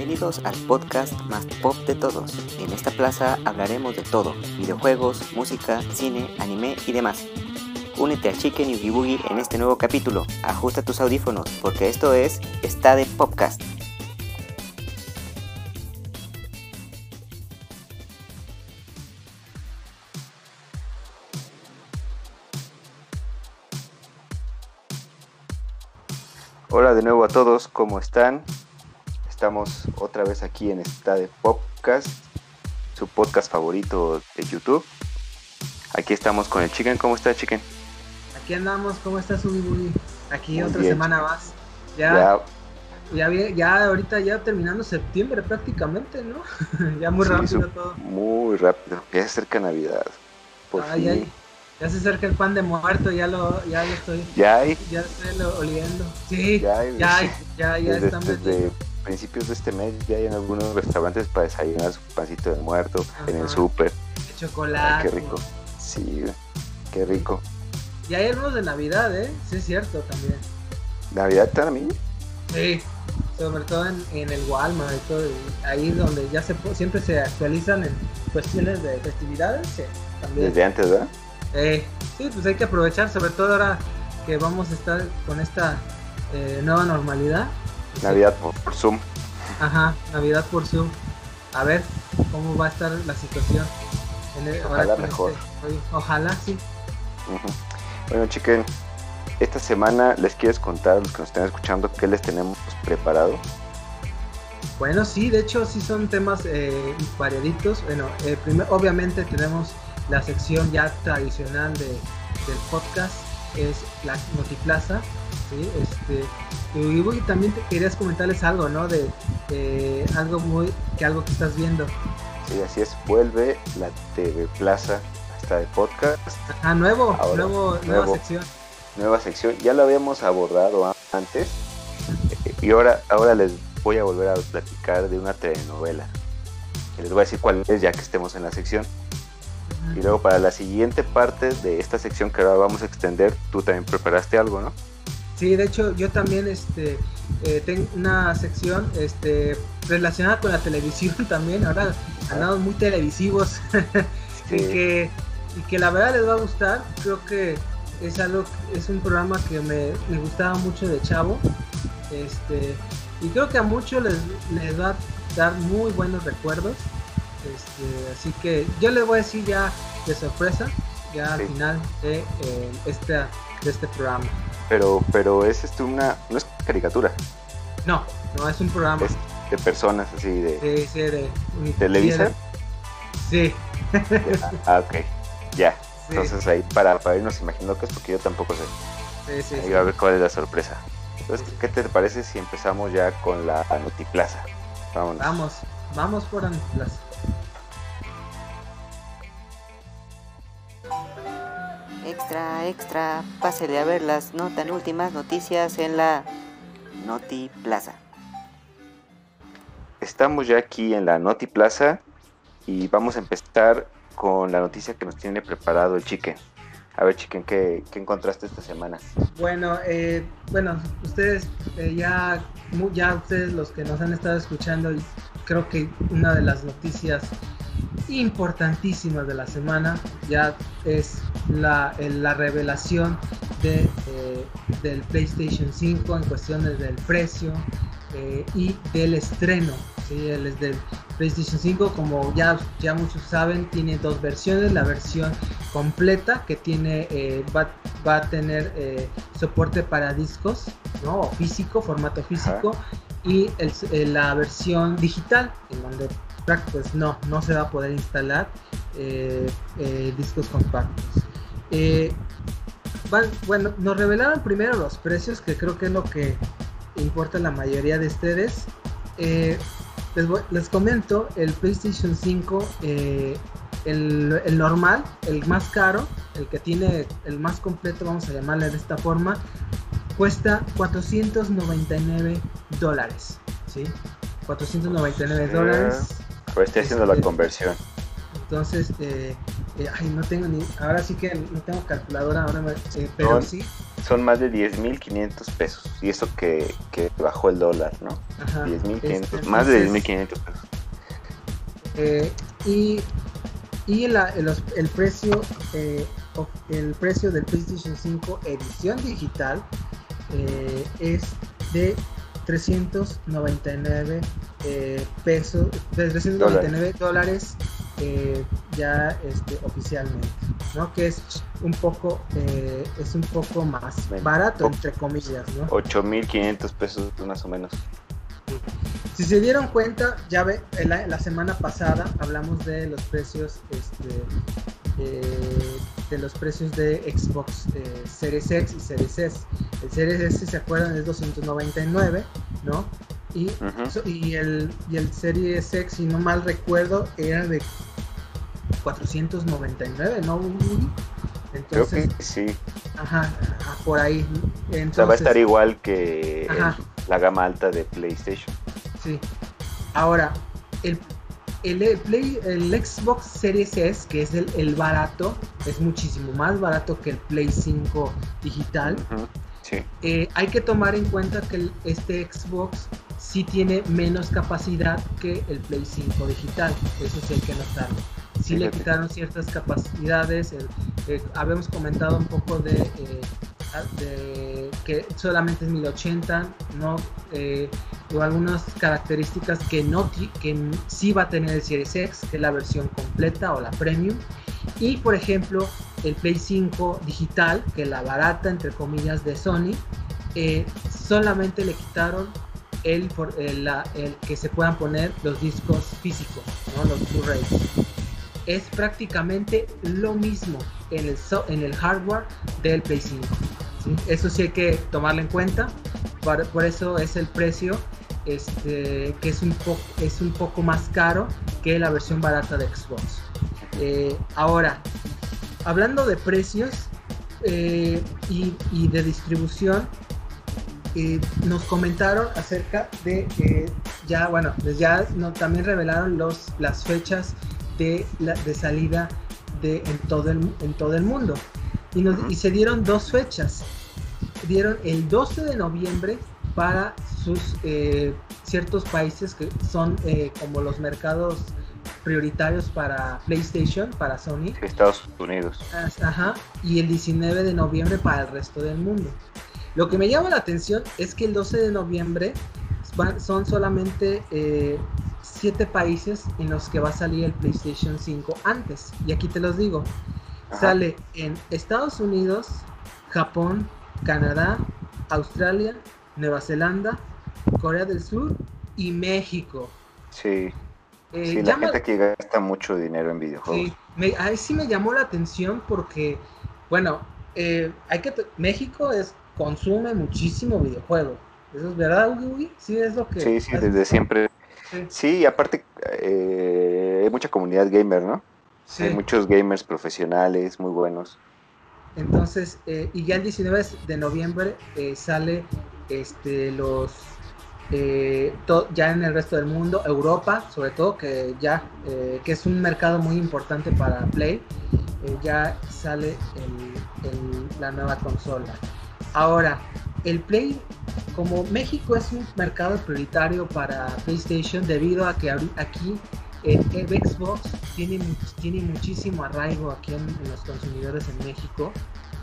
Bienvenidos al podcast más pop de todos. En esta plaza hablaremos de todo, videojuegos, música, cine, anime y demás. Únete a Chicken y Boogie en este nuevo capítulo. Ajusta tus audífonos porque esto es Está de Popcast. Hola de nuevo a todos, ¿cómo están? Estamos otra vez aquí en esta de Podcast, su podcast favorito de YouTube. Aquí estamos con el Chicken. ¿Cómo está, Chicken? Aquí andamos, ¿cómo estás, Ubi Aquí otra semana más. Ya, ya, ya, ahorita ya terminando septiembre prácticamente, ¿no? ya muy rápido todo. Muy rápido. Ya se acerca Navidad. Por Ya, ya, se acerca el pan de muerto, ya lo, ya lo estoy. Ya hay. Ya estoy oliendo. Sí, ya hay. Ya, ya, ya, estamos principios de este mes ya hay en algunos restaurantes para desayunar su pancito de muerto en el súper. chocolate. qué rico. Sí, qué rico. Y hay algunos de Navidad, ¿eh? Sí, es cierto también. ¿Navidad también? Sí, sobre todo en, el Walmart todo. Ahí donde ya se siempre se actualizan en cuestiones de festividades. también. Desde antes, ¿verdad? Eh, sí, pues hay que aprovechar, sobre todo ahora que vamos a estar con esta eh, nueva normalidad. Navidad por, Zoom. Ajá, Navidad por Zoom. A ver cómo va a estar la situación. ojalá mejor. Este, ojalá, sí. Bueno, chiquen, esta semana les quieres contar a los que nos están escuchando qué les tenemos preparado. Bueno, sí, de hecho sí son temas eh, variaditos. Bueno, eh, obviamente tenemos la sección ya tradicional de, del podcast, es la Notiplaza, ¿sí? Este, y también te querías comentarles algo, ¿no? De, algo muy, que algo que estás viendo. Sí, así es, vuelve la TV Plaza hasta de podcast. Ah, nuevo, nuevo, nueva sección. Nueva sección, ya lo habíamos abordado antes y ahora, ahora les voy a volver a platicar de una telenovela. Les voy a decir cuál es ya que estemos en la sección. Y luego para la siguiente parte de esta sección que ahora vamos a extender, tú también preparaste algo, ¿no? Sí, de hecho yo también este, eh, tengo una sección este, relacionada con la televisión también. Ahora andamos muy televisivos y, que, y que la verdad les va a gustar. Creo que es algo, es un programa que me, me gustaba mucho de chavo. Este, y creo que a muchos les, les va a dar muy buenos recuerdos. Este, así que yo les voy a decir ya de sorpresa, ya al final de, eh, este, de este programa. Pero, pero es este una, no es caricatura. No, no es un programa. de personas así de. Sí, sí, de. ¿Televisa? Sí. ah, ok. Ya. Entonces ahí para, para irnos imaginando que es porque yo tampoco sé. Sí, sí. Ahí a ver cuál es la sorpresa. Entonces, ¿qué te parece si empezamos ya con la Notiplaza? Vámonos. Vamos, vamos por Notiplaza. Extra, extra, pásele a ver las no tan últimas noticias en la Noti Plaza. Estamos ya aquí en la Noti Plaza y vamos a empezar con la noticia que nos tiene preparado el Chicken. A ver, Chicken, ¿qué, encontraste esta semana? Bueno, eh, bueno, ustedes eh, ya, ya ustedes los que nos han estado escuchando, creo que una de las noticias importantísimas de la semana ya es la, la revelación de, eh, del PlayStation 5 en cuestiones del precio eh, y del estreno. ¿sí? El, del PlayStation 5, como ya, ya muchos saben, tiene dos versiones. La versión completa que tiene eh, va, va, a tener soporte para discos, ¿no? O físico, formato físico. Y el, la versión digital, en donde pues no, no se va a poder instalar discos compactos. Eh, bueno, nos revelaron primero los precios, que creo que es lo que importa a la mayoría de ustedes. Eh, les, comento, el PlayStation 5, eh, el, normal, el más caro, el que tiene el más completo, vamos a llamarle de esta forma, cuesta 499 dólares. ¿sí? 499 dólares. Pues estoy haciendo la este, conversión. Entonces, eh, eh, ay, no tengo ni, ahora sí que no tengo calculadora, ahora eh, pero sí. son más de 10.500 pesos. Y eso que, que, bajó el dólar, ¿no? Ajá. 10.500, este, más de 10.500 pesos. Eh, y y el, el, precio eh, el precio del PlayStation 5 edición digital eh, es de 399 eh, pesos, de 399 dólares eh, ya este, oficialmente, ¿no? Que es un poco, eh, es un poco más barato entre comillas, ¿no? 8.500 pesos más o menos. Si se dieron cuenta, ya ve, la, la semana pasada hablamos de los precios este, de los precios de Xbox eh, Series X y Series S. El Series S, ¿se acuerdan? Es 299, ¿no? Y, y, el, y el Series X, si no mal recuerdo, era de 499, ¿no? Entonces, Creo que sí. Ajá, por ahí. Entonces, o sea, va a estar igual que la gama alta de PlayStation. Sí. Ahora, el el, Play, el Xbox Series S, que es el, barato, es muchísimo más barato que el Play 5 digital. Eh, hay que tomar en cuenta que este Xbox sí tiene menos capacidad que el Play 5 digital. Eso sí hay que notarlo. Sí, le quitaron ciertas capacidades. Eh, habíamos comentado un poco de eh, de, que solamente es 1080, ¿no? Eh, o algunas características que, no, que sí va a tener el Series X, que es la versión completa o la premium. Y por ejemplo, el Play 5 digital, que es la barata, entre comillas, de Sony, eh, solamente le quitaron el, el, el, que se puedan poner los discos físicos, ¿no? los Blu-rays. Es prácticamente lo mismo en el, en el hardware del Play 5. Eso sí hay que tomarlo en cuenta. Por, eso es el precio este, que es un, poco, más caro que la versión barata de Xbox. Eh, ahora, hablando de precios eh, y, de distribución, eh, nos comentaron acerca de ya, bueno, pues ya también revelaron las fechas de, salida en todo el mundo. Y, se dieron dos fechas. Dieron el 12 de noviembre para sus eh, ciertos países que son eh, como los mercados prioritarios para PlayStation, para Sony. Estados Unidos. Ajá. Y el 19 de noviembre para el resto del mundo. Lo que me llama la atención es que el 12 de noviembre son solamente eh, siete países en los que va a salir el PlayStation 5 antes. Y aquí te los digo. Sale en Estados Unidos, Japón, Canadá, Australia, Nueva Zelanda, Corea del Sur y México. Sí. Eh, sí, la gente que gasta mucho dinero en videojuegos. Sí, me, ahí sí me llamó la atención porque, bueno, eh, hay que México es consume muchísimo videojuego. ¿Eso es verdad, Ugi? Sí, es lo que... Sí, sí, desde siempre. Sí, aparte eh, hay mucha comunidad gamer, ¿no? Hay muchos gamers profesionales muy buenos. Entonces, eh, y ya el 19 de noviembre eh, sale este, los eh, ya en el resto del mundo, Europa, sobre todo, que ya que es un mercado muy importante para Play, ya sale la nueva consola. Ahora, el Play, como México es un mercado prioritario para PlayStation, debido a que aquí el, Xbox tiene, tiene muchísimo arraigo aquí en, los consumidores en México.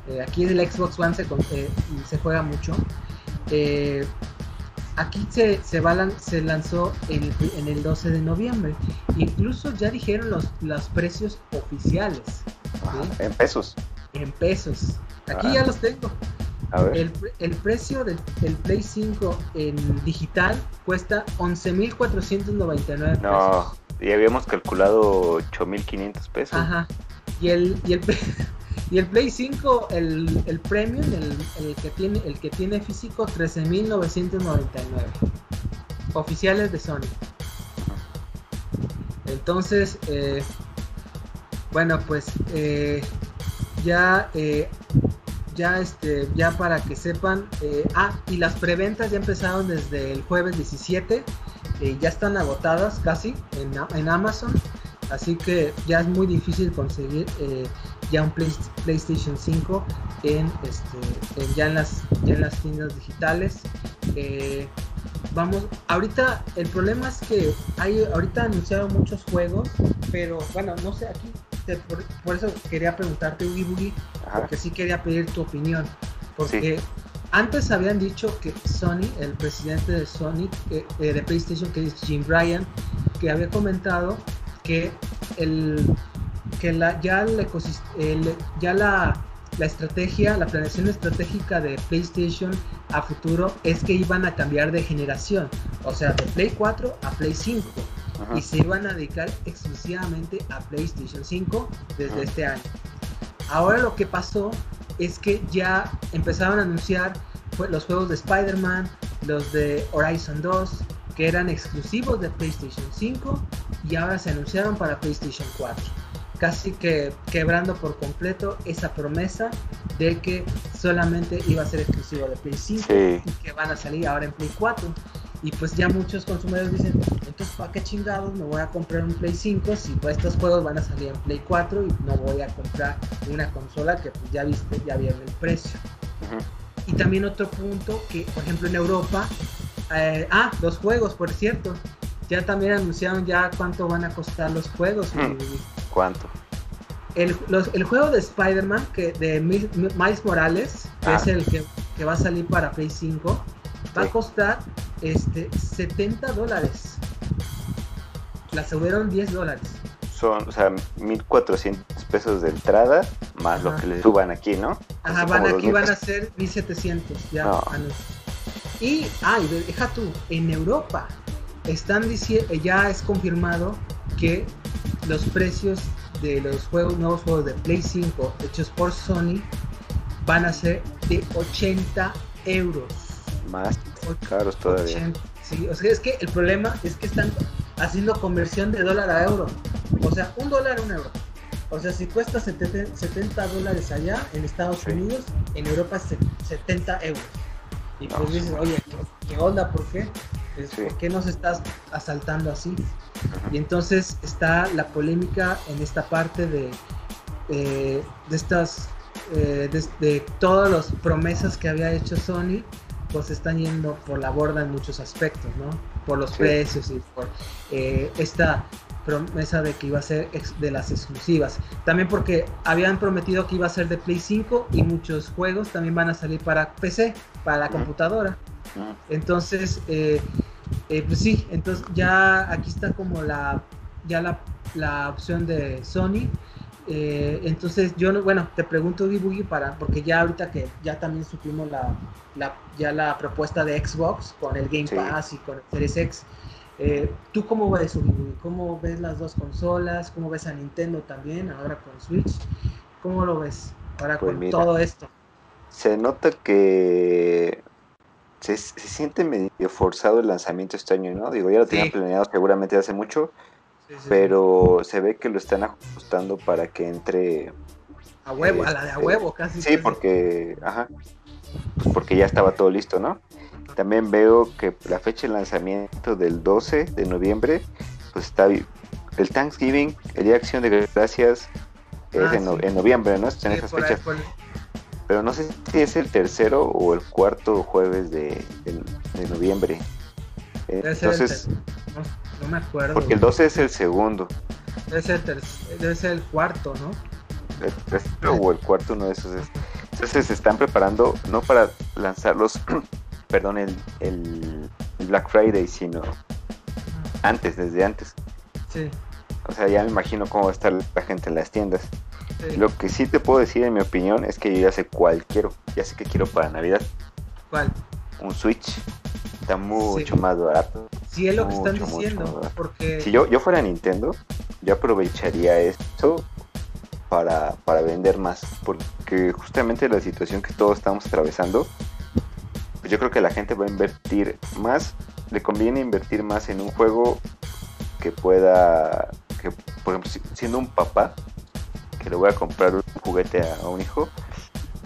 Eh, aquí el Xbox One se, eh, se juega mucho. Eh, aquí se, se, se lanzó en, en, el 12 de noviembre. Incluso ya dijeron los, los precios oficiales. En pesos. En pesos. Aquí ya los tengo. El, el, precio del, Play 5 en digital cuesta 11.499 pesos. No. Y habíamos calculado 8.500 pesos. Ajá. Y el, y el, y el Play 5, el, el Premium, el, que tiene, el que tiene físico, 13.999. Oficiales de Sony. Entonces, eh, bueno, pues eh, ya, eh, ya, este, ya para que sepan, ah, y las preventas ya empezaron desde el jueves 17 eh, ya están agotadas casi en, en, Amazon. Así que ya es muy difícil conseguir eh, ya un PlayStation 5 en, este, ya, en las, en las tiendas digitales. Eh, vamos, ahorita el problema es que hay ahorita anunciaron muchos juegos, pero bueno, no sé, aquí por, eso quería preguntarte, Ugi porque sí quería pedir tu opinión, porque antes habían dicho que Sony, el presidente de Sony, eh, de PlayStation, que es Jim Ryan, que había comentado que el que la, ya, el, ya la, la estrategia, la planeación estratégica de PlayStation a futuro es que iban a cambiar de generación, o sea, de Play 4 a Play 5. Y se iban a dedicar exclusivamente a PlayStation 5 desde este año. Ahora lo que pasó es que ya empezaron a anunciar los juegos de Spider-Man, los de Horizon 2, que eran exclusivos de PlayStation 5 y ahora se anunciaron para PlayStation 4. Casi que quebrando por completo esa promesa de que solamente iba a ser exclusivo de Play 5 y que van a salir ahora en Play 4. Y pues ya muchos consumidores dicen, entonces ¿para qué chingados me voy a comprar un Play 5 si pues estos juegos van a salir en Play 4 y no voy a comprar una consola que pues ya viste, ya vieron el precio? Y también otro punto que, por ejemplo, en Europa, eh, ah, los juegos, por cierto, ya también anunciaron ya cuánto van a costar los juegos. Hmm. ¿Cuánto? El, el, juego de Spider-Man, que de Miles Morales, que es ah. el que, que, va a salir para Play 5, va a costar este, 70 dólares. La subieron 10 dólares. Son, o sea, 1400 pesos de entrada, más lo que le suban aquí, ¿no? Ajá, van, aquí van a ser 1700 ya. Y, ay, deja tú, en Europa están diciendo, ya es confirmado que los precios de los juegos, nuevos juegos de Play 5 hechos por Sony van a ser de 80 euros. Más caros todavía. sí, o sea, es que el problema es que están haciendo conversión de dólar a euro. O sea, un dólar a un euro. O sea, si cuesta 70 dólares allá en Estados Unidos, en Europa es 70 euros. Y pues dices, oye, ¿qué, onda? ¿Por qué? ¿Por qué nos estás asaltando así? Y entonces está la polémica en esta parte de, eh, de estas, eh, de, todas las promesas que había hecho Sony, pues están yendo por la borda en muchos aspectos, ¿no? Por los precios y por eh, esta promesa de que iba a ser de las exclusivas. También porque habían prometido que iba a ser de Play 5 y muchos juegos también van a salir para PC, para la computadora. Entonces, eh, eh, pues sí, entonces ya aquí está como la ya la, la opción de Sony. Eh, entonces yo no, bueno, te pregunto Dibugi para, porque ya ahorita que ya también supimos la, la, ya la propuesta de Xbox con el Game Pass y con el Series X. Eh, ¿Tú cómo ves, ¿Cómo ves las dos consolas? ¿Cómo ves a Nintendo también, ahora con Switch? ¿Cómo lo ves ahora pues con todo esto? Se nota que se, siente medio forzado el lanzamiento este año, ¿no? Digo, ya lo tenían planeado seguramente hace mucho, pero se ve que lo están ajustando para que entre... A huevo, a la de a este, huevo casi. Sí, porque, ajá, pues porque ya estaba todo listo, ¿no? También veo que la fecha de lanzamiento del 12 de noviembre, pues está el Thanksgiving, el Día de Acción de Gracias, es ah, en, noviembre, ¿no? en esas fechas. Pero no sé si es el tercero o el cuarto jueves de, noviembre. Entonces, no, me acuerdo. Porque el 12 es el segundo. Es el, es el cuarto, ¿no? El tercero o el cuarto, uno de esos Entonces se están preparando no para lanzarlos perdón, el, el, Black Friday, sino antes, desde antes. Sí. O sea, ya me imagino cómo va a estar la gente en las tiendas. Lo que sí te puedo decir, en mi opinión, es que yo ya sé cuál quiero. Ya sé que quiero para Navidad. ¿Cuál? Un Switch. Está mucho más barato. Sí, es lo que están diciendo. Porque... Si yo, yo fuera Nintendo, yo aprovecharía esto para, para vender más. Porque justamente la situación que todos estamos atravesando pues yo creo que la gente va a invertir más, le conviene invertir más en un juego que pueda, que por ejemplo, siendo un papá, que le voy a comprar un juguete a, un hijo,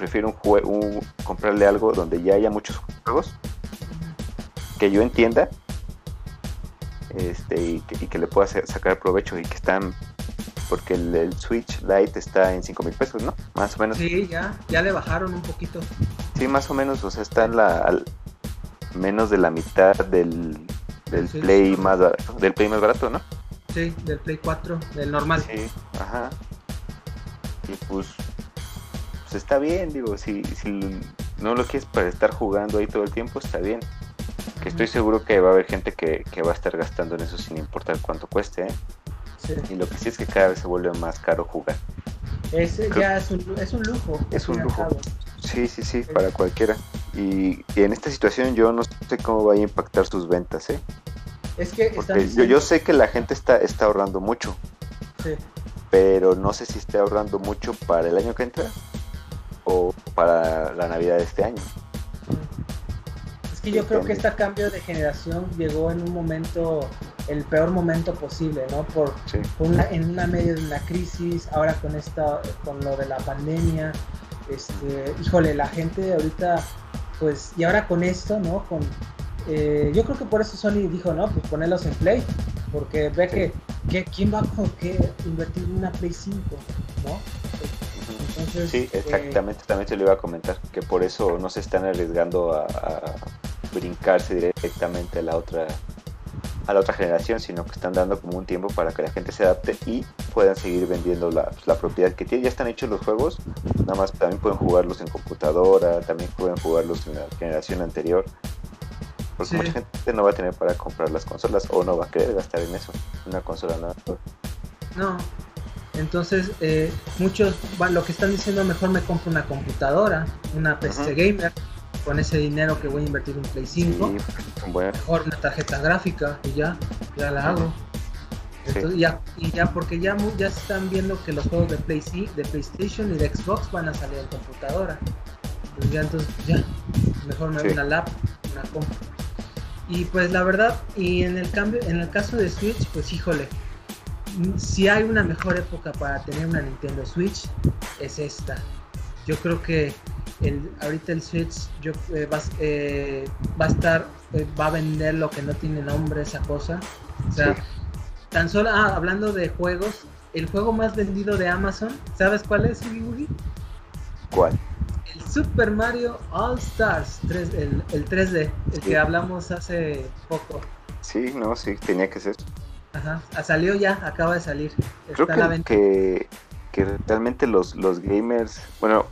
prefiero un, comprarle algo donde ya haya muchos juegos, que yo entienda, este, y que, le pueda sacar provecho y que están porque el, Switch Lite está en 5 mil pesos, ¿no? Más o menos. Sí, ya, ya le bajaron un poquito. Sí, más o menos, o sea, está en la, al, menos de la mitad del, del Play más barato, del Play más barato, ¿no? Sí, del Play 4, del normal. Sí, ajá. Y pues, pues está bien, digo, si, si no lo quieres para estar jugando ahí todo el tiempo, está bien. Que estoy seguro que va a haber gente que, que va a estar gastando en eso sin importar cuánto cueste, ¿eh? Sí. Y lo que sí es que cada vez se vuelve más caro jugar. Ese ya es un, es un lujo. Es un lujo. Sí, sí, sí, para cualquiera. Y, en esta situación yo no sé cómo va a impactar sus ventas, ¿eh? Es que yo, yo sé que la gente está, está ahorrando mucho. Sí. Pero no sé si está ahorrando mucho para el año que entra o para la Navidad de este año. Es que yo creo que este cambio de generación llegó en un momento, el peor momento posible, ¿no? Por en una medio de una crisis, ahora con esta, con lo de la pandemia, este, híjole, la gente ahorita, pues, y ahora con esto, ¿no? Con, eh, yo creo que por eso Sony dijo, no, pues ponerlos en Play, porque ve que, que, ¿quién va a invertir en una Play 5, ¿no? Sí, eh, exactamente, también te lo iba a comentar, que por eso no se están arriesgando a, a brincarse directamente a la otra a la otra generación, sino que están dando como un tiempo para que la gente se adapte y puedan seguir vendiendo la, pues, la propiedad que tiene. Ya están hechos los juegos, nada más también pueden jugarlos en computadora, también pueden jugarlos en la generación anterior. Porque mucha gente no va a tener para comprar las consolas o no va a querer gastar en eso, una consola nada. No, entonces, eh, muchos lo que están diciendo, mejor me compro una computadora, una PC gamer, con ese dinero que voy a invertir en Play 5, mejor una tarjeta gráfica y ya, ya la hago. Entonces, ya, y ya, porque ya, ya están viendo que los juegos de, Play, de PlayStation y de Xbox van a salir en computadora. Pues ya, entonces, ya, mejor me doy una lap, una compra. Y pues la verdad, y en el cambio, en el caso de Switch, pues híjole, si hay una mejor época para tener una Nintendo Switch, es esta. Yo creo que el, ahorita el Switch yo, eh, va, eh, va, a estar, eh, va a vender lo que no tiene nombre esa cosa. O sea, tan solo, ah, hablando de juegos, el juego más vendido de Amazon, ¿sabes cuál es? ¿Cuál? El Super Mario All Stars 3, el, el 3D, el que hablamos hace poco. Sí, no, sí, tenía que ser. Ajá, ah, salió ya, acaba de salir. Creo que, que, realmente los, los gamers, bueno,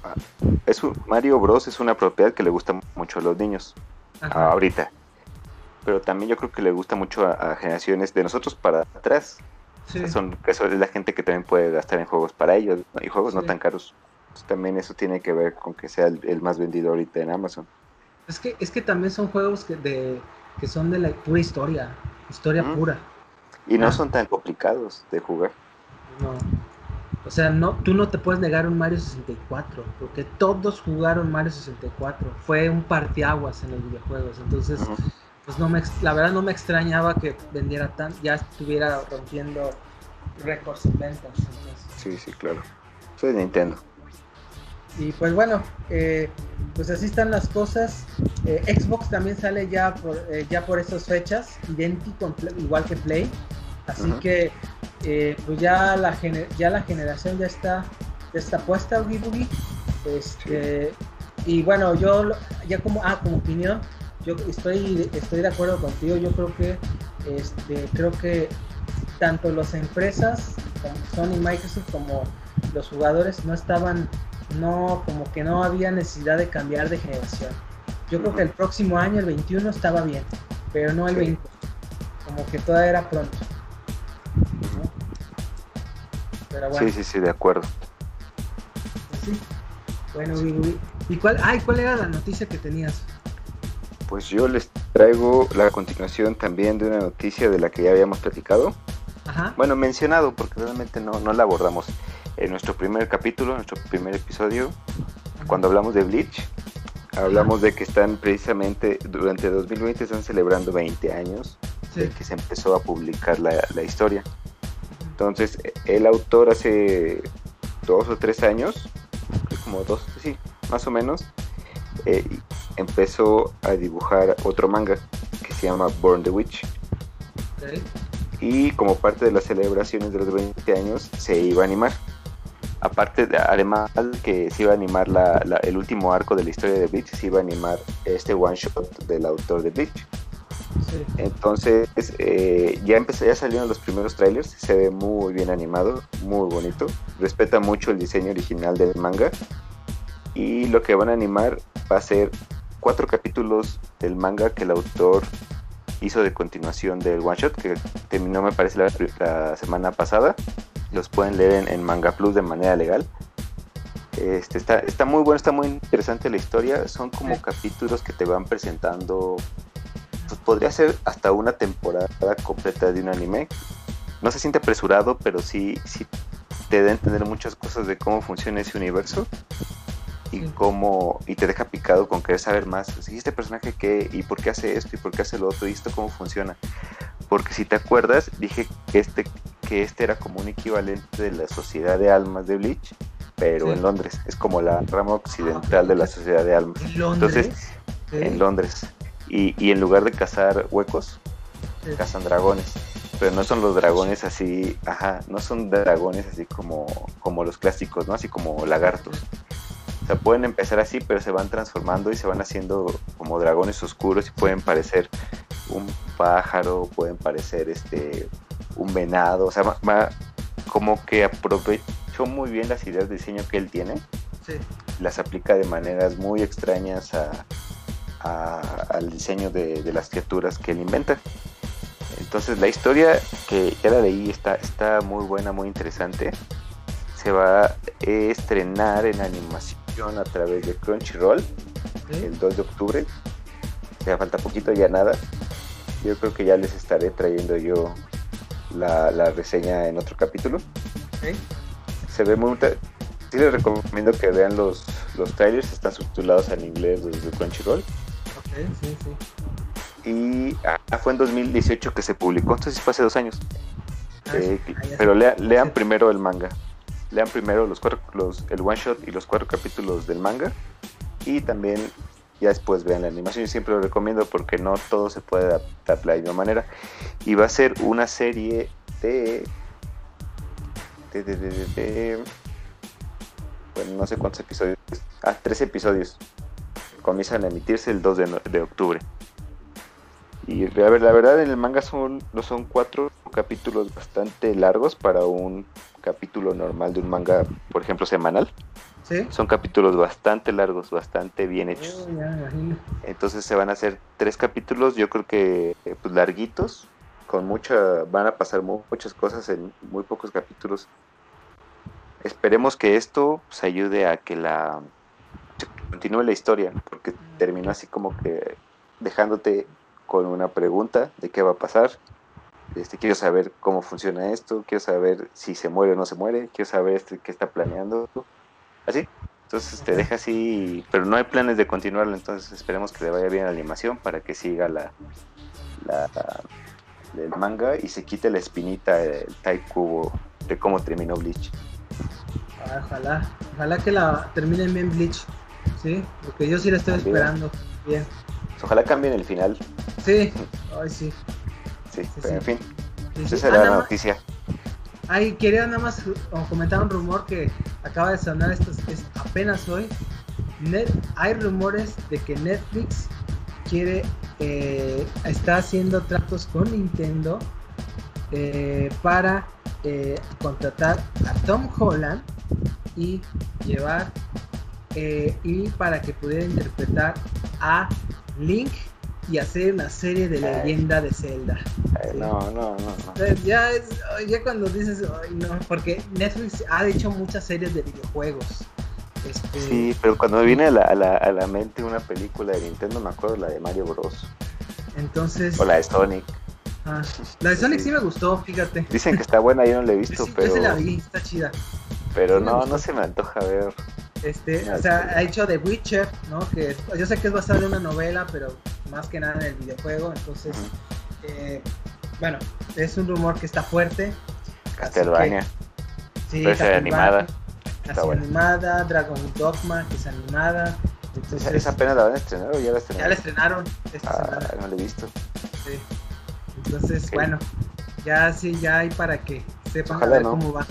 es Mario Bros es una propiedad que le gusta mucho a los niños ahorita. Pero también yo creo que le gusta mucho a, generaciones de nosotros para atrás. son, eso es la gente que también puede gastar en juegos para ellos y juegos no tan caros. también eso tiene que ver con que sea el, más vendido ahorita en Amazon. Es que, es que también son juegos que, de, que son de la pura historia, historia pura. Y no ah. son tan complicados de jugar. No. O sea, no, tú no te puedes negar un Mario 64, porque todos jugaron Mario 64. Fue un parteaguas en los videojuegos. Entonces, pues no me, la verdad no me extrañaba que vendiera tan, ya estuviera rompiendo récords en ventas. Sí, sí, claro. Soy Nintendo. Y pues bueno, eh, pues así están las cosas. Eh, Xbox también sale ya por, eh, ya por esas fechas, idéntico, igual que Play. Así que eh, pues ya la, ya la generación ya está, ya está puesta, Boogie Este, Y bueno, yo ya como, ah, como opinión, yo estoy, estoy de acuerdo contigo. Yo creo que, este, creo que tanto las empresas, como Sony, Microsoft, como los jugadores no estaban, no, como que no había necesidad de cambiar de generación. Yo creo que el próximo año, el 21, estaba bien, pero no el 20. Como que todavía era pronto. Sí, sí, sí, de acuerdo. Pues sí. Bueno, ¿y cuál, ay, cuál era la noticia que tenías? Pues yo les traigo la continuación también de una noticia de la que ya habíamos platicado. Ajá. Bueno, mencionado, porque realmente no, no la abordamos en nuestro primer capítulo, nuestro primer episodio, cuando hablamos de Bleach. Hablamos de que están precisamente durante 2020 están celebrando 20 años de que se empezó a publicar la, la historia. Entonces, el autor hace dos o tres años, como dos, sí, más o menos, eh, empezó a dibujar otro manga que se llama Born the Witch. y como parte de las celebraciones de los 20 años se iba a animar. Aparte, de, además que se iba a animar la, el último arco de la historia de Bleach, se iba a animar este one shot del autor de Bleach. Entonces, eh, ya empezó, ya salieron los primeros trailers, se ve muy bien animado, muy bonito, respeta mucho el diseño original del manga y lo que van a animar va a ser cuatro capítulos del manga que el autor hizo de continuación del one shot que terminó me parece la, semana pasada los pueden leer en, Manga Plus de manera legal. Este, está, está muy bueno, está muy interesante la historia son como capítulos que te van presentando pues podría ser hasta una temporada completa de un anime. No se siente apresurado pero sí, sí te da a entender muchas cosas de cómo funciona ese universo y cómo y te deja picado con querer saber más ¿Y este personaje qué y por qué hace esto y por qué hace lo otro y esto cómo funciona porque si te acuerdas dije que este que este era como un equivalente de la sociedad de almas de Bleach pero en Londres. Es como la rama occidental de la sociedad de almas. Entonces en Londres y, y, en lugar de cazar huecos cazan dragones. Pero no son los dragones así, ajá, no son dragones así como, como los clásicos, ¿no? Así como lagartos. Sea, pueden empezar así, pero se van transformando y se van haciendo como dragones oscuros y pueden parecer un pájaro, pueden parecer este un venado, o sea, como que aprovechó muy bien las ideas de diseño que él tiene, las aplica de maneras muy extrañas al diseño de, de, las criaturas que él inventa. Entonces la historia que ya la leí está, está muy buena, muy interesante. Se va a estrenar en animación a través de Crunchyroll el 2 de octubre. Ya falta poquito, ya nada. Yo creo que ya les estaré trayendo yo la, reseña en otro capítulo. Se ve muy... Sí les recomiendo que vean los, los trailers, están subtitulados en inglés desde Crunchyroll. Y ah, fue en 2018 que se publicó, entonces fue hace dos años. Ah, eh, pero lean primero el manga lean primero los cuatro, los, el one shot y los cuatro capítulos del manga y también ya después vean la animación. Yo siempre lo recomiendo porque no todo se puede adaptar de la misma manera. Y va a ser una serie de. de, de, de, bueno, no sé cuántos episodios. Ah, tres episodios. Comienzan a emitirse el 2 de, de octubre. Y a ver, la verdad en el manga son, no son cuatro capítulos bastante largos para un capítulo normal de un manga, por ejemplo, semanal. ¿Sí? Son capítulos bastante largos, bastante bien hechos. Oh, Entonces se van a hacer tres capítulos, yo creo que pues, larguitos, con mucha, van a pasar muchas cosas en muy pocos capítulos. Esperemos que esto pues, ayude a que la continúe la historia, porque terminó así como que dejándote con una pregunta de qué va a pasar. Este, quiero saber cómo funciona esto, quiero saber si se muere o no se muere, quiero saber este, qué está planeando. Así. Entonces te deja así, pero no hay planes de continuarlo, entonces esperemos que le vaya bien la animación para que siga la, la, del manga y se quite la espinita del Taikubo de cómo terminó Bleach. Ah, ojalá, ojalá que la terminen bien Bleach, sí, porque yo sí la estoy esperando. Bien. Ojalá cambien el final. Sí, ay sí. Sí, pero en fin. Esa era la noticia. Ay, quería nada más comentar un rumor que acaba de sonar esto es apenas hoy. hay rumores de que Netflix quiere eh, está haciendo tratos con Nintendo eh, para eh, contratar a Tom Holland y llevar y para que pudiera interpretar a Link y hacer una serie de leyenda de Zelda. No, no, no. Ya, es, ya cuando dices, no, porque Netflix ha hecho muchas series de videojuegos. Este... Sí, pero cuando me viene a la, a, la, a la, mente una película de Nintendo, me acuerdo la de Mario Bros. Entonces. O la de Sonic. Ah, la de Sonic sí. me gustó, fíjate. Dicen que está buena, yo no la he visto, pero. Yo se la vi, está chida. Pero no, no se me antoja ver. Este, o sea, ha hecho The Witcher, ¿no? Que yo sé que es basado en una novela, pero más que nada en el videojuego. Entonces, eh, bueno, es un rumor que está fuerte. Castlevania. Sí, animada. Está animada, Dragon Dogma, que es animada. Entonces, ¿Esa apenas la van a estrenar o ya la estrenaron? Ya la estrenaron. ah, no la he visto. Sí. Entonces, bueno, Ya sí, ya hay para que sepan cómo va.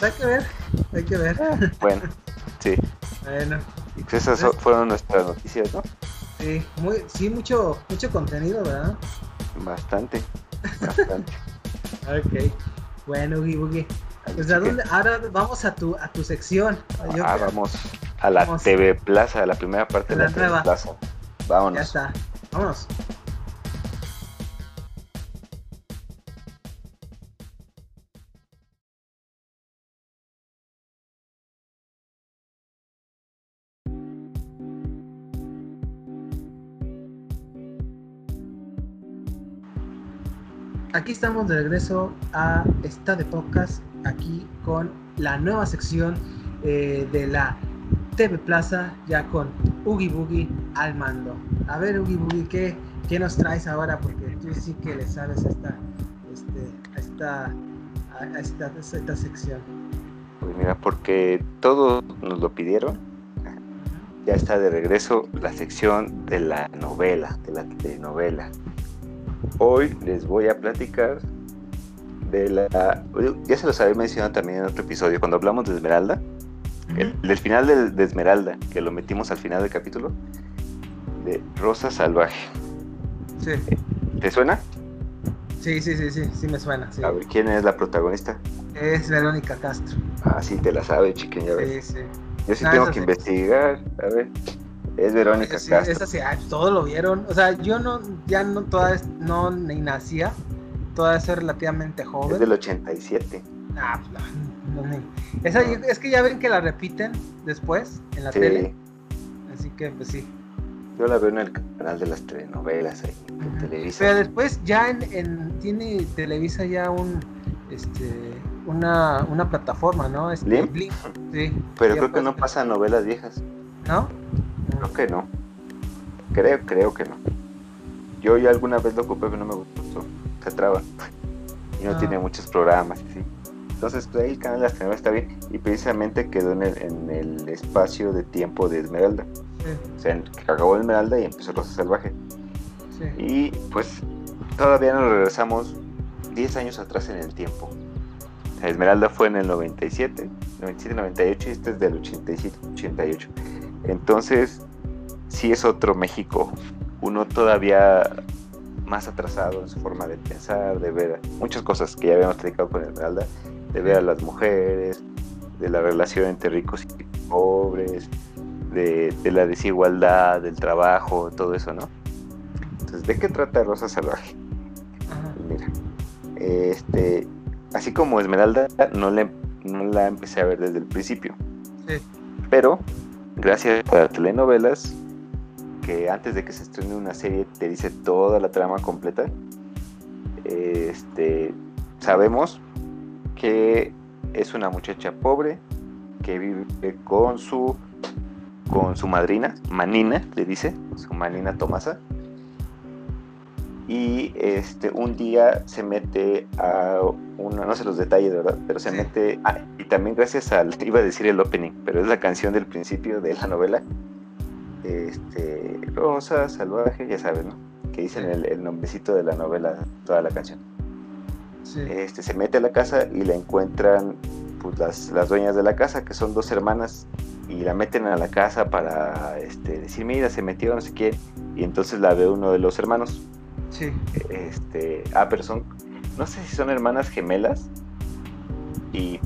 hay que ver, hay que ver. Bueno, sí. Bueno. Y pues esas fueron nuestras noticias, ¿no? Sí, muy, sí, mucho, mucho contenido, ¿verdad? Bastante, bastante. ok. Bueno, Ugi Bugi. Pues, ahora vamos a tu, a tu sección. ah, vamos a la TV Plaza, a la primera parte de la, TV Plaza. Vámonos. Ya está. Vámonos. Aquí estamos de regreso a esta de podcast, aquí con la nueva sección eh, de la TV Plaza, ya con Ugi Boogie al mando. A ver, Ugi Boogie, ¿qué, ¿qué, nos traes ahora? Porque tú sí que le sabes esta, este, esta, a esta, esta sección. Pues mira, porque todos nos lo pidieron, ya está de regreso la sección de la novela, de la telenovela. Hoy les voy a platicar de la... Ya se los había mencionado también en otro episodio, cuando hablamos de Esmeralda, el, del final de, Esmeralda, que lo metimos al final del capítulo, de Rosa Salvaje. Sí. ¿Te suena? Sí, sí, sí, sí, sí me suena. A ver, ¿quién es la protagonista? Es Verónica Castro. Ah, sí, te la sabe, chiquen, ya ves. Sí, sí. Yo sí tengo que investigar, a ver. Es Verónica sí, Castro. Esa sí, todos lo vieron. O sea, yo no, ya no, toda, no ni nacía. Toda es relativamente joven. Es del 87. Ah, pues no, no, Esa, es que ya ven que la repiten después en la tele. Así que, pues sí. Yo la veo en el canal de las telenovelas ahí, en Televisa. Pero después ya en, en, tiene Televisa ya un este una, una plataforma, ¿no? Este, Blink. Sí. Pero creo que no pasa novelas viejas. ¿No? Creo que no. Creo, creo que no. Yo ya alguna vez lo ocupé, pero no me gustó. Se traba. Y no ah. tiene muchos programas, sí. Entonces, pues, ahí el canal de las está bien. Y precisamente quedó en el, en el espacio de tiempo de Esmeralda. O sea, acabó Esmeralda y empezó Rosa Salvaje. Sí. Y pues todavía nos regresamos 10 años atrás en el tiempo. Esmeralda fue en el 97, 97, 98 y este es del 87, 88. Entonces, sí es otro México, uno todavía más atrasado en su forma de pensar, de ver muchas cosas que ya habíamos platicado con Esmeralda, de ver a las mujeres, de la relación entre ricos y pobres, de, la desigualdad, del trabajo, todo eso, ¿no? Entonces, ¿de qué trata Rosa Salvaje? Mira, este, así como Esmeralda, no, le, no la empecé a ver desde el principio. Sí. Pero gracias a las telenovelas, que antes de que se estrene una serie te dice toda la trama completa, este, sabemos que es una muchacha pobre que vive con su con su madrina, Manina, le dice, su Manina Tomasa. Y este un día se mete a una, no sé los detalles, ¿verdad? Pero se mete, ah, y también gracias al, iba a decir el opening, pero es la canción del principio de la novela. Este, Rosa, Salvaje, ya saben, ¿no? Que dicen el, nombrecito de la novela, toda la canción. Este, se mete a la casa y la encuentran pues, las, las, dueñas de la casa, que son dos hermanas, y la meten a la casa para este, decir, mira, se metió, no sé quién, y entonces la ve uno de los hermanos. Sí. Este, ah, pero son no sé si son hermanas gemelas, y,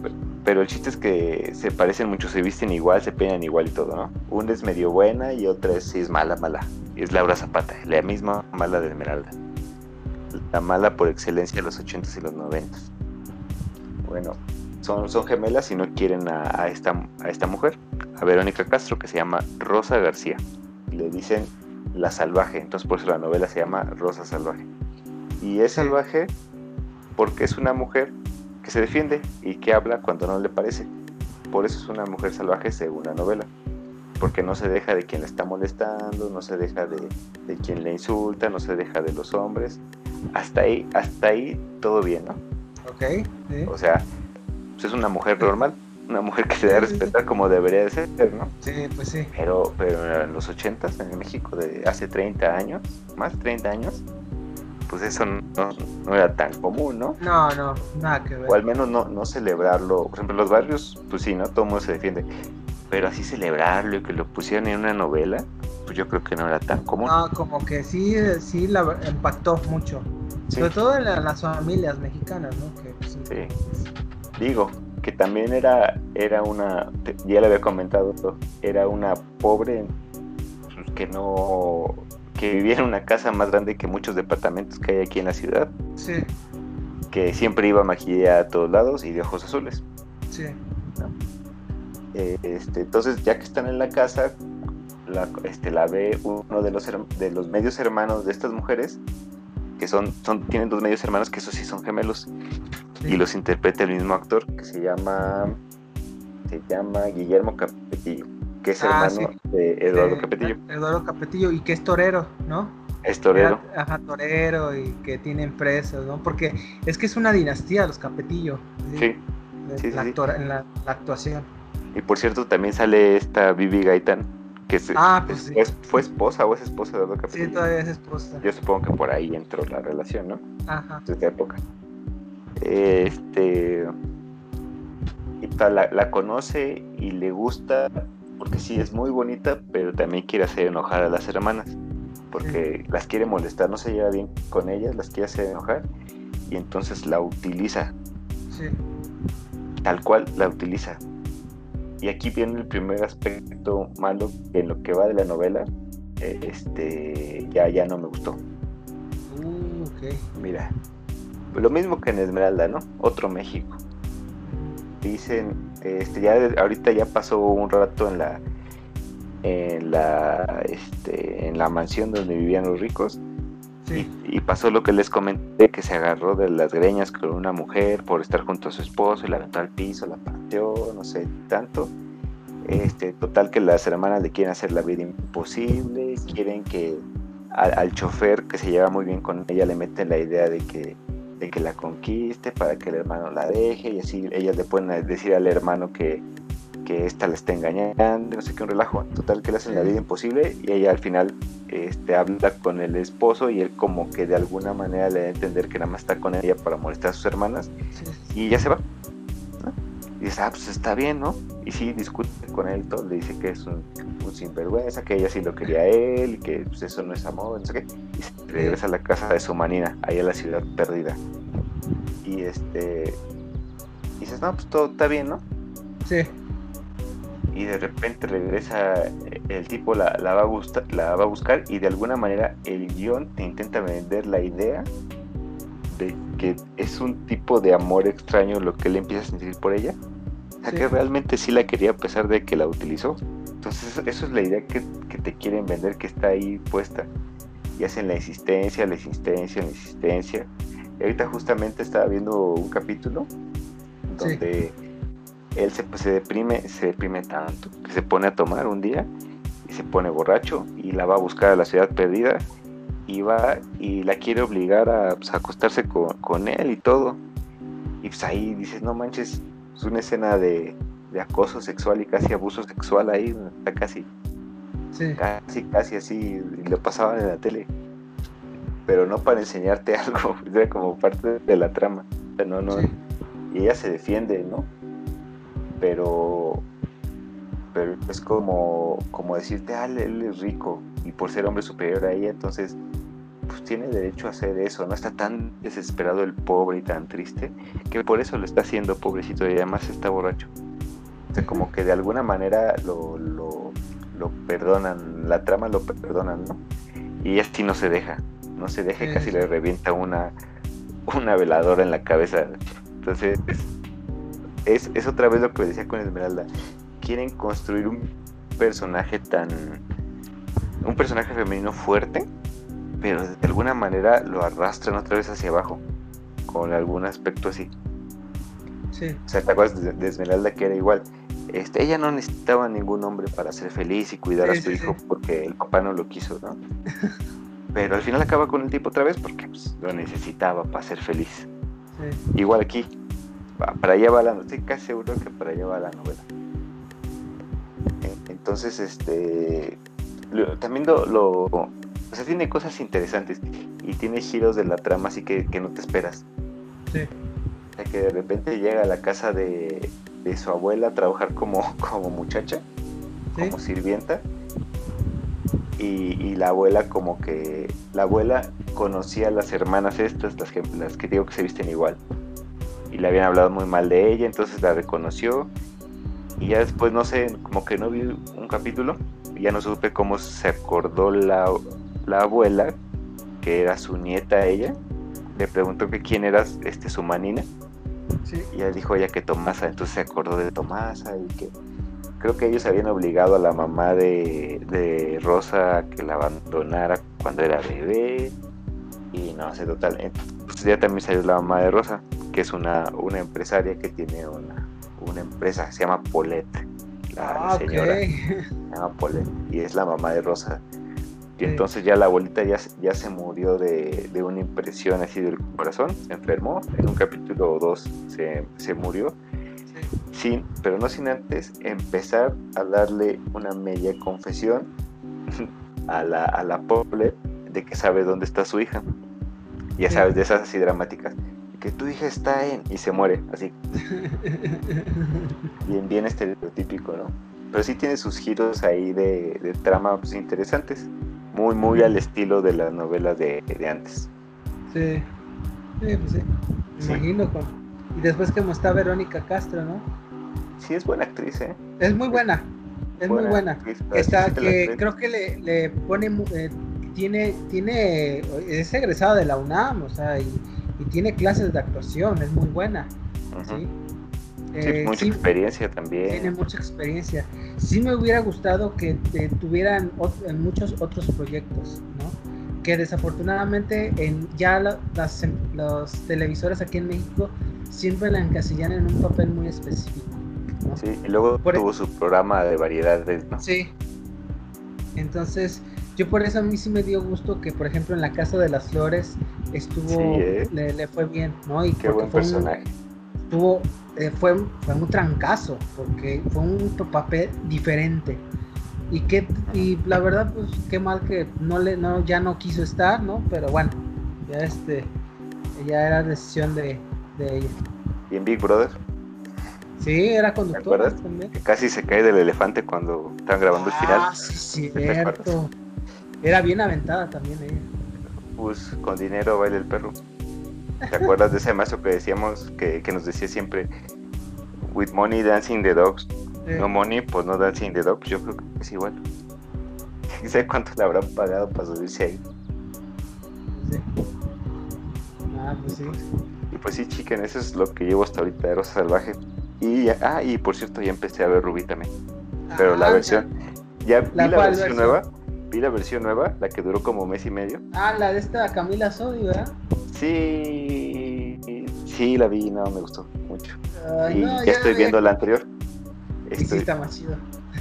pero el chiste es que se parecen mucho, se visten igual, se peinan igual y todo, ¿no? Una es medio buena y otra es, es mala, mala. Es Laura Zapata, la misma mala de Esmeralda. La mala por excelencia de los 80s y los 90 Bueno, son, son gemelas y no quieren a, esta, a esta mujer, a Verónica Castro, que se llama Rosa García. Le dicen la salvaje, entonces por eso la novela se llama Rosa Salvaje. Y es salvaje porque es una mujer que se defiende y que habla cuando no le parece. Por eso es una mujer salvaje según la novela. Porque no se deja de quien le está molestando, no se deja de, quien le insulta, no se deja de los hombres. Hasta ahí, hasta ahí todo bien, ¿no? Ok. O sea, pues es una mujer normal, una mujer que se debe respetar como debería de ser, ¿no? Sí, pues sí. Pero, pero en los 80 en México de hace 30 años, más de 30 años, pues eso no, no, era tan común, ¿no? No, no, nada que ver. O al menos no, no celebrarlo. Por ejemplo, en los barrios, pues sí, ¿no? Todo el mundo se defiende. Pero así celebrarlo y que lo pusieran en una novela, pues yo creo que no era tan común. No, como que sí, sí la impactó mucho. Sobre todo en, las familias mexicanas, ¿no? Que, pues, sí. Digo, que también era, era una, ya le había comentado, era una pobre pues, que no, que vivía en una casa más grande que muchos departamentos que hay aquí en la ciudad. Sí. Que siempre iba maquillada a todos lados y de ojos azules. Sí. Eh, este, entonces, ya que están en la casa, la, este, la ve uno de los, de los medios hermanos de estas mujeres, que son, son, tienen dos medios hermanos que esos sí son gemelos, y los interpreta el mismo actor que se llama, se llama Guillermo Capetillo, que es ah, hermano de Eduardo Capetillo. Eduardo Capetillo, y que es torero, ¿no? Es torero. ajá, torero y que tiene empresas, ¿no? Porque es que es una dinastía los Capetillo. Sí. sí, la, en la actuación. Y por cierto, también sale esta Bibi Gaitán, que ah, pues fue, esposa o es esposa de Eduardo Capetillo. Sí, todavía es esposa. Yo supongo que por ahí entró la relación, ¿no? Ajá. De esta época. Este. Y la, conoce y le gusta, porque sí es muy bonita, pero también quiere hacer enojar a las hermanas, porque las quiere molestar, no se lleva bien con ellas, las quiere hacer enojar, y entonces la utiliza. Sí. Tal cual la utiliza y aquí viene el primer aspecto malo en lo que va de la novela. Este, ya, ya no me gustó. Uh, Mira, lo mismo que en Esmeralda, ¿no? Otro México. Dicen, este, ya ahorita ya pasó un rato en la, en la, este, en la mansión donde vivían los ricos. Y, pasó lo que les comenté, que se agarró de las greñas con una mujer por estar junto a su esposo y la aventó al piso, la pateó, no sé, tanto. Este, total que las hermanas le quieren hacer la vida imposible, quieren que al, chofer que se lleva muy bien con ella le meten la idea de que, de que la conquiste para que el hermano la deje y así ellas le pueden decir al hermano que, que esta le está engañando, no sé qué, un relajo. Total que le hacen la vida imposible y ella al final este, habla con el esposo y él como que de alguna manera le da a entender que nada más está con ella para molestar a sus hermanas y ya se va. Y dice, ah, pues está bien, ¿no? Y sí, discute con él todo, le dice que es un, sinvergüenza, que ella sí lo quería a él, que pues, eso no es amor, no sé qué. Y se regresa a la casa de su manina, ahí a la ciudad perdida. Y este... Y dices, no, pues todo está bien, ¿no? Sí y de repente regresa el tipo la, la, va a buscar, la va a buscar y de alguna manera el guion te intenta vender la idea de que es un tipo de amor extraño lo que él empieza a sentir por ella. O sea, que realmente sí la quería a pesar de que la utilizó. Entonces eso es la idea que, que te quieren vender que está ahí puesta. Y hacen la insistencia, la insistencia, la insistencia. Y ahorita justamente estaba viendo un capítulo donde él se, se, deprime, se deprime tanto que se pone a tomar un día y se pone borracho y la va a buscar a la ciudad perdida y va y la quiere obligar a, pues, acostarse con, él y todo. Y pues ahí dices, no manches, es una escena de, acoso sexual y casi abuso sexual ahí, está casi, casi, casi así, y lo pasaban en la tele. Pero no para enseñarte algo, era como parte de la trama. no, no. Y ella se defiende, ¿no? pero pero es como, como decirte, ah, él es rico y por ser hombre superior a ella, entonces pues tiene derecho a hacer eso, no está tan desesperado el pobre y tan triste que por eso lo está haciendo pobrecito y además está borracho. O sea, como que de alguna manera lo, lo, perdonan, la trama lo perdonan, ¿no? Y ella sí no se deja, no se deja y casi le revienta una, una veladora en la cabeza. Entonces, es, es otra vez lo que decía con Esmeralda. Quieren construir un personaje tan. un personaje femenino fuerte, pero de alguna manera lo arrastran otra vez hacia abajo, con algún aspecto así. Sí. O sea, ¿te acuerdas de, Esmeralda que era igual? Este, ella no necesitaba ningún hombre para ser feliz y cuidar a su hijo porque el papá no lo quiso, ¿no? Pero al final acaba con el tipo otra vez porque pues, lo necesitaba para ser feliz. Igual aquí, para allá va la estoy casi seguro que para allá va la novela. Entonces, este, también lo, O sea, tiene cosas interesantes y tiene giros de la trama así que, que no te esperas. Sí. O sea, que de repente llega a la casa de, de su abuela a trabajar como, como muchacha, Sí. como sirvienta. Y, y la abuela como que... La abuela conocía a las hermanas estas, las que, las que digo que se visten igual. Y le habían hablado muy mal de ella, entonces la reconoció. Y ya después, no sé, como que no vi un capítulo. Y ya no supe cómo se acordó la, la abuela, que era su nieta ella. Le preguntó que quién era este, su manina. Sí. Y ya dijo ella que Tomasa, entonces se acordó de Tomasa y que creo que ellos habían obligado a la mamá de, de Rosa a que la abandonara cuando era bebé. Y no sé, total. Entonces ya también salió la mamá de Rosa, que es una, una empresaria que tiene una, una empresa, se llama Paulette. La, Ah, señora se llama Paulette y es la mamá de Rosa. Y entonces ya la abuelita ya, ya se murió de, de una impresión así del corazón, se enfermó, en un capítulo o dos se, se murió, sin, pero no sin antes empezar a darle una media confesión a la, a la pobre de que sabe dónde está su hija. Ya sabes, de esas así dramáticas, que tu hija está en... y se muere, así, bien, bien estereotípico, ¿no? Pero sí tiene sus giros ahí de, de trama pues, interesantes, muy, muy al estilo de las novelas de, de antes. Sí. Sí, pues sí. Me Sí. imagino con. Y después como está Verónica Castro, ¿no? Sí, es buena actriz, ¿eh? Es muy buena. Es muy buena. actriz, Está sí que creo que le, le pone eh, tiene tiene es egresada de la UNAM, o sea, y, y tiene clases de actuación, es muy buena. ¿sí? Sí, Eh, mucha sí, experiencia también. tiene mucha experiencia. Sí me hubiera gustado que eh, tuvieran en muchos otros proyectos, ¿no? Que desafortunadamente en ya la- las em- los televisores aquí en México siempre la encasillan en un papel muy específico. ¿no? Sí, y luego Por- e- tuvo su programa de variedades, ¿no? Sí. Entonces, yo por eso a mí sí me dio gusto que, por ejemplo, en la Casa de las Flores estuvo, Sí, ¿eh? le, le fue bien, ¿no? Y Qué buen fue un- personaje. Tuvo, eh, fue, fue un trancazo, porque fue un papel diferente. Y que, y la verdad, pues qué mal que no le, no, ya no quiso estar, ¿no? Pero bueno, ya este, ya era decisión de, de ella. Y en Big Brother, Sí, era conductora acuerdas? también. que casi se cae del elefante cuando estaban grabando el final. Ah, sí, ¿Te cierto. Era bien aventada también ella. Pues con dinero baila el perro. ¿Te acuerdas de ese maestro que decíamos, que, que nos decía siempre, with money dancing the dogs, no money, pues no dancing the dogs? Yo creo que es igual. ¿Quién sabe cuánto le habrán pagado para subirse ahí? sí. Ah, pues sí. Y pues sí, chiquen, eso es lo que llevo hasta ahorita de Rosa Salvaje. Y, ya- ah, y por cierto, ya empecé a ver Rubí también. Pero la Ah, versión, ya vi ¿La la, cuál versión versión? nueva, vi la versión nueva, la que duró como mes y medio. Ah, la de esta Camila Sodi, ¿verdad? Sí, sí, la vi, no, me gustó mucho. Ay, y no, ya, estoy ya- viendo la anterior. Y sí Estoy, está más chido.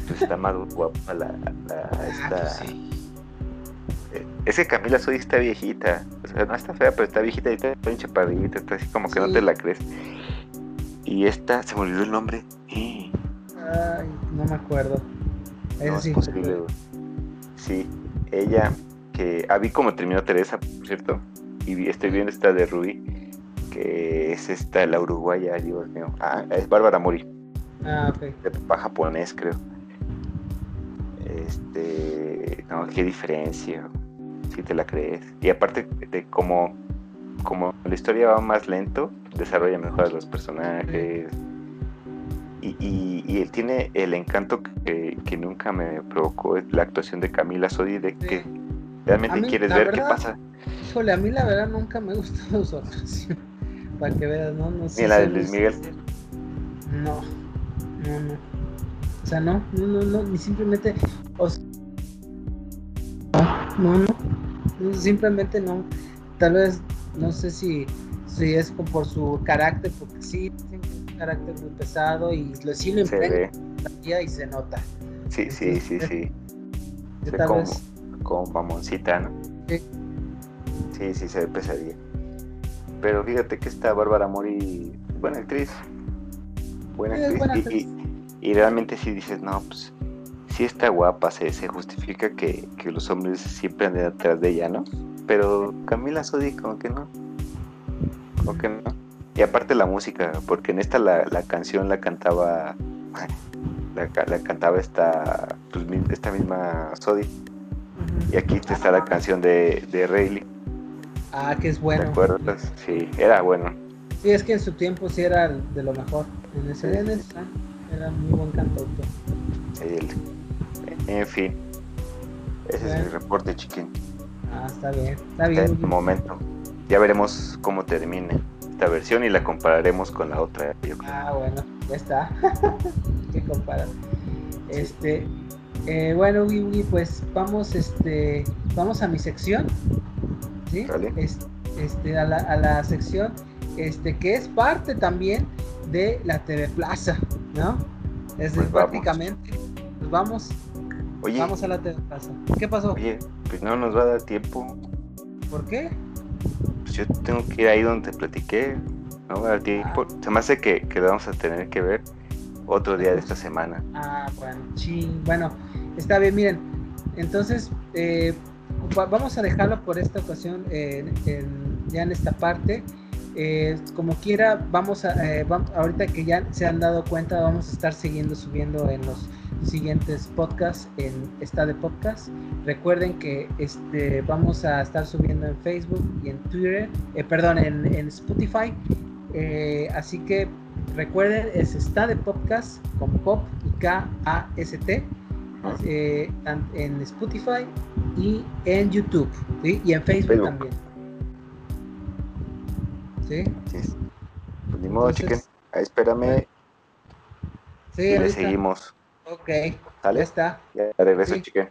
pues, está más guapa la, la- Ah, esta- pues sí. eh, Es que Camila Soy está viejita. O sea, no está fea, pero está viejita y está bien chaparrita. Está así como que no te la crees. Y esta, se me olvidó el nombre. Eh, Ay, no me acuerdo. Eso no sí. es posible. Sí, ella, que. Ah, vi cómo terminó Teresa, por cierto. Y vi- estoy viendo esta de Rubí, que es esta, la uruguaya, Dios mío. Ah, es Bárbara Mori, Ah, ok. de papá japonés, creo. Este. No, qué diferencia. Si te la crees. Y aparte de cómo. Como la historia va más lento, desarrolla mejor a los personajes. Y, y, y él tiene el encanto que, que nunca me provocó la actuación de Camila Sodi de que realmente mí, quieres ver verdad, qué pasa. Híjole, a mí la verdad nunca me gustó su actuación. Para que veas, ¿no? no Ni sé la de Luis Miguel. No, no, no. O sea, no, no, no, no, ni simplemente. o sea, no, no, no, simplemente no. Tal vez, no sé si, si es por su carácter, porque sí, carácter muy pesado y lo, sí lo Se vida y se nota. Sí, sí, sí, sí. Yo tal como, vez. como mamoncita, ¿no? Sí. Sí, sí, se ve pesadilla. Pero fíjate que esta Bárbara Mori, buena actriz. Buena Sí, actriz. buena y, actriz. y- y realmente sí dices, no, pues sí está guapa, se, se justifica que, que los hombres siempre anden atrás de ella, ¿no? Pero Camila Sodi como que no. Como que no. Y aparte la música, porque en esta la, la canción la cantaba la, la cantaba esta pues, esta misma Sodi. Y aquí te está la canción de, de Rayleigh, Ah, que es ¿te bueno. acuerdas? Sí, era bueno. Sí, es que en su tiempo sí era de lo mejor. En ese, en ah, era muy buen cantautor. El- en fin. Ese es mi reporte, chiquín. Ah, está bien. Está En bien. este Hugo. momento. Ya veremos cómo termine esta versión y la compararemos con la otra. yo creo. Ah, bueno, ya está. ¿Qué comparar? Este, eh, bueno, pues vamos, este, vamos a mi sección, ¿sí? Sale. Es- este, a la, a la sección, este, que es parte también de la TV Plaza, ¿no? Es Pues prácticamente, pues vamos, Oye, vamos a la TV Plaza. ¿Qué pasó? oye, pues no nos va a dar tiempo. ¿Por qué? Pues yo tengo que ir ahí donde platiqué. No va a dar tiempo. Se me hace que, que lo vamos a tener que ver otro día de esta semana. Ah, bueno, ching. Bueno, está bien, miren. Entonces, eh, va- vamos a dejarlo por esta ocasión en- ya en esta parte. Eh, como quiera, vamos a, eh, ahorita que ya se han dado cuenta, vamos a estar siguiendo subiendo en los siguientes podcasts, en esta de podcast. Recuerden que este, vamos a estar subiendo en Facebook y en Twitter, eh, perdón, en, en Spotify. Eh, así que recuerden, es está de podcast con pop y K-A-S-T eh, en Spotify y en YouTube ¿sí? y en Facebook, Facebook. también. ¿Sí? Es. Pues ni modo, Entonces- chiquen. Espérame Sí, y le seguimos. Ok, ya está. Ya regreso, Sí. chiquen.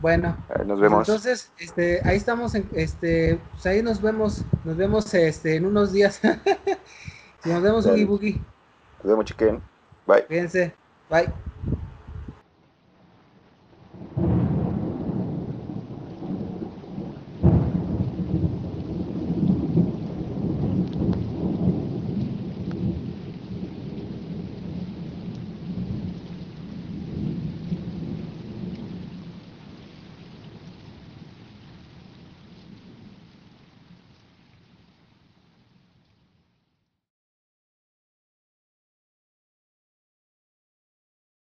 Bueno, Nos pues vemos. entonces, este, ahí estamos, en, este, pues ahí nos vemos, nos vemos, este, en unos días. nos vemos. Boogie Boogie, Nos vemos, chiquen. Bye. fíjense, bye.